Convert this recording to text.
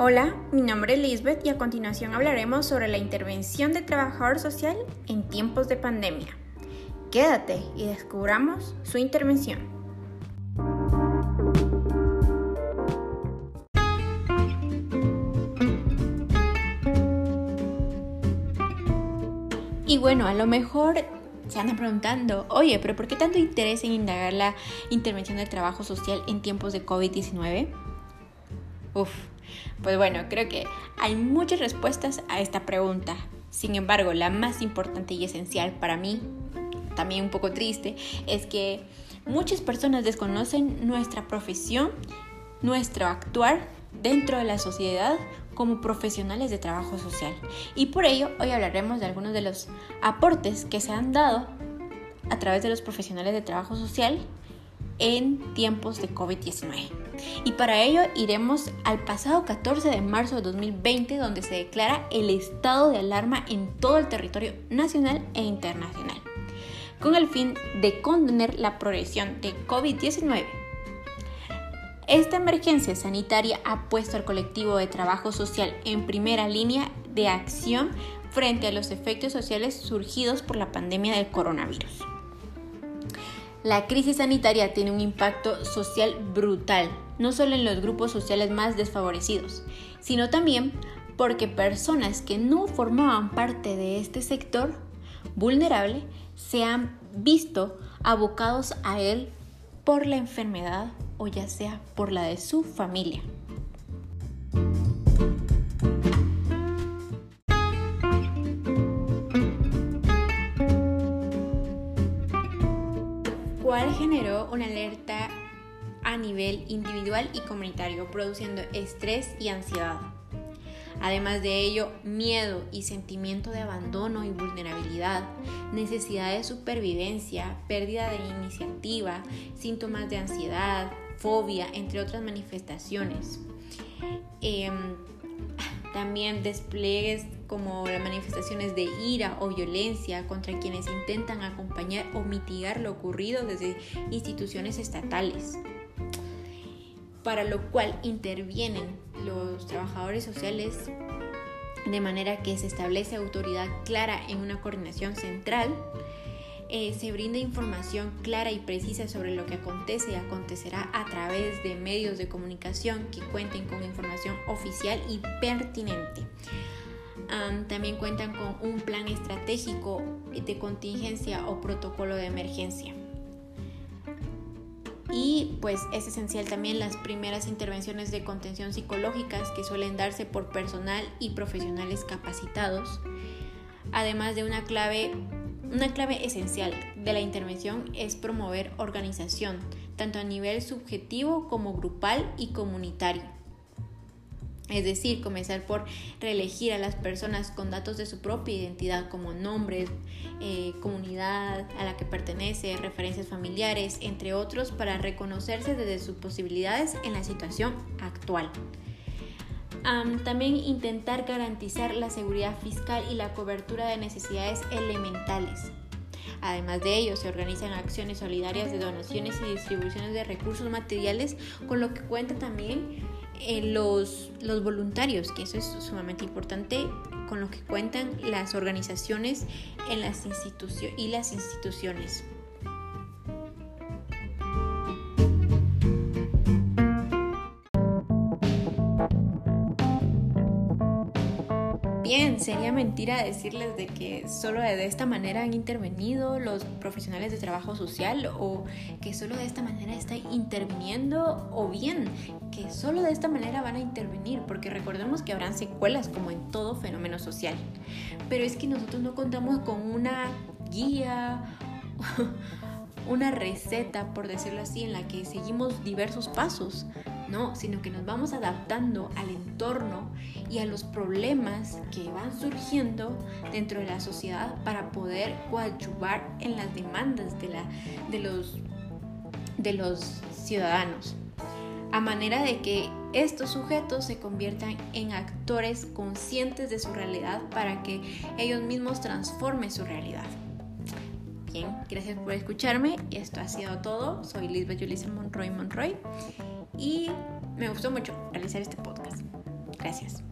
Hola, mi nombre es Lisbeth y a continuación hablaremos sobre la intervención de trabajador social en tiempos de pandemia. Quédate y descubramos su intervención. Y bueno, a lo mejor se andan preguntando, oye, pero ¿por qué tanto interés en indagar la intervención del trabajo social en tiempos de COVID-19? Uf, pues bueno, creo que hay muchas respuestas a esta pregunta. Sin embargo, la más importante y esencial para mí, también un poco triste, es que muchas personas desconocen nuestra profesión, nuestro actuar dentro de la sociedad como profesionales de trabajo social. Y por ello hoy hablaremos de algunos de los aportes que se han dado a través de los profesionales de trabajo social en tiempos de COVID-19. Y para ello iremos al pasado 14 de marzo de 2020, donde se declara el estado de alarma en todo el territorio nacional e internacional, con el fin de contener la progresión de COVID-19. Esta emergencia sanitaria ha puesto al colectivo de trabajo social en primera línea de acción frente a los efectos sociales surgidos por la pandemia del coronavirus. La crisis sanitaria tiene un impacto social brutal, no solo en los grupos sociales más desfavorecidos, sino también porque personas que no formaban parte de este sector vulnerable se han visto abocados a él por la enfermedad o ya sea por la de su familia. Cual generó una alerta a nivel individual y comunitario, produciendo estrés y ansiedad. Además de ello, miedo y sentimiento de abandono y vulnerabilidad, necesidad de supervivencia, pérdida de iniciativa, síntomas de ansiedad, fobia, entre otras manifestaciones. Em, también despliegues como las manifestaciones de ira o violencia contra quienes intentan acompañar o mitigar lo ocurrido desde instituciones estatales, para lo cual intervienen los trabajadores sociales de manera que se establece autoridad clara en una coordinación central eh, se brinda información clara y precisa sobre lo que acontece y acontecerá a través de medios de comunicación que cuenten con información oficial y pertinente. También cuentan con un plan estratégico de contingencia o protocolo de emergencia. Y pues es esencial también las primeras intervenciones de contención psicológicas que suelen darse por personal y profesionales capacitados, además de una clave una clave esencial de la intervención es promover organización, tanto a nivel subjetivo como grupal y comunitario. Es decir, comenzar por reelegir a las personas con datos de su propia identidad como nombres, eh, comunidad a la que pertenece, referencias familiares, entre otros, para reconocerse desde sus posibilidades en la situación actual también intentar garantizar la seguridad fiscal y la cobertura de necesidades elementales. Además de ello, se organizan acciones solidarias de donaciones y distribuciones de recursos materiales, con lo que cuenta también eh, los, los voluntarios, que eso es sumamente importante, con lo que cuentan las organizaciones en las y las instituciones. Bien, sería mentira decirles de que solo de esta manera han intervenido los profesionales de trabajo social o que solo de esta manera están interviniendo o bien que solo de esta manera van a intervenir porque recordemos que habrán secuelas como en todo fenómeno social. Pero es que nosotros no contamos con una guía una receta, por decirlo así, en la que seguimos diversos pasos, no, sino que nos vamos adaptando al entorno y a los problemas que van surgiendo dentro de la sociedad para poder coadyuvar en las demandas de, la, de, los, de los ciudadanos, a manera de que estos sujetos se conviertan en actores conscientes de su realidad para que ellos mismos transformen su realidad. Bien, gracias por escucharme. Esto ha sido todo. Soy Lisbeth Julissa Monroy Monroy y me gustó mucho realizar este podcast. Gracias.